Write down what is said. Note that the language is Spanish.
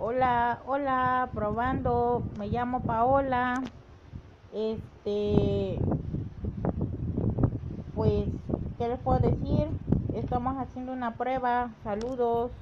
Hola, hola, probando. Me llamo Paola. Este, pues, ¿qué les puedo decir? Estamos haciendo una prueba. Saludos.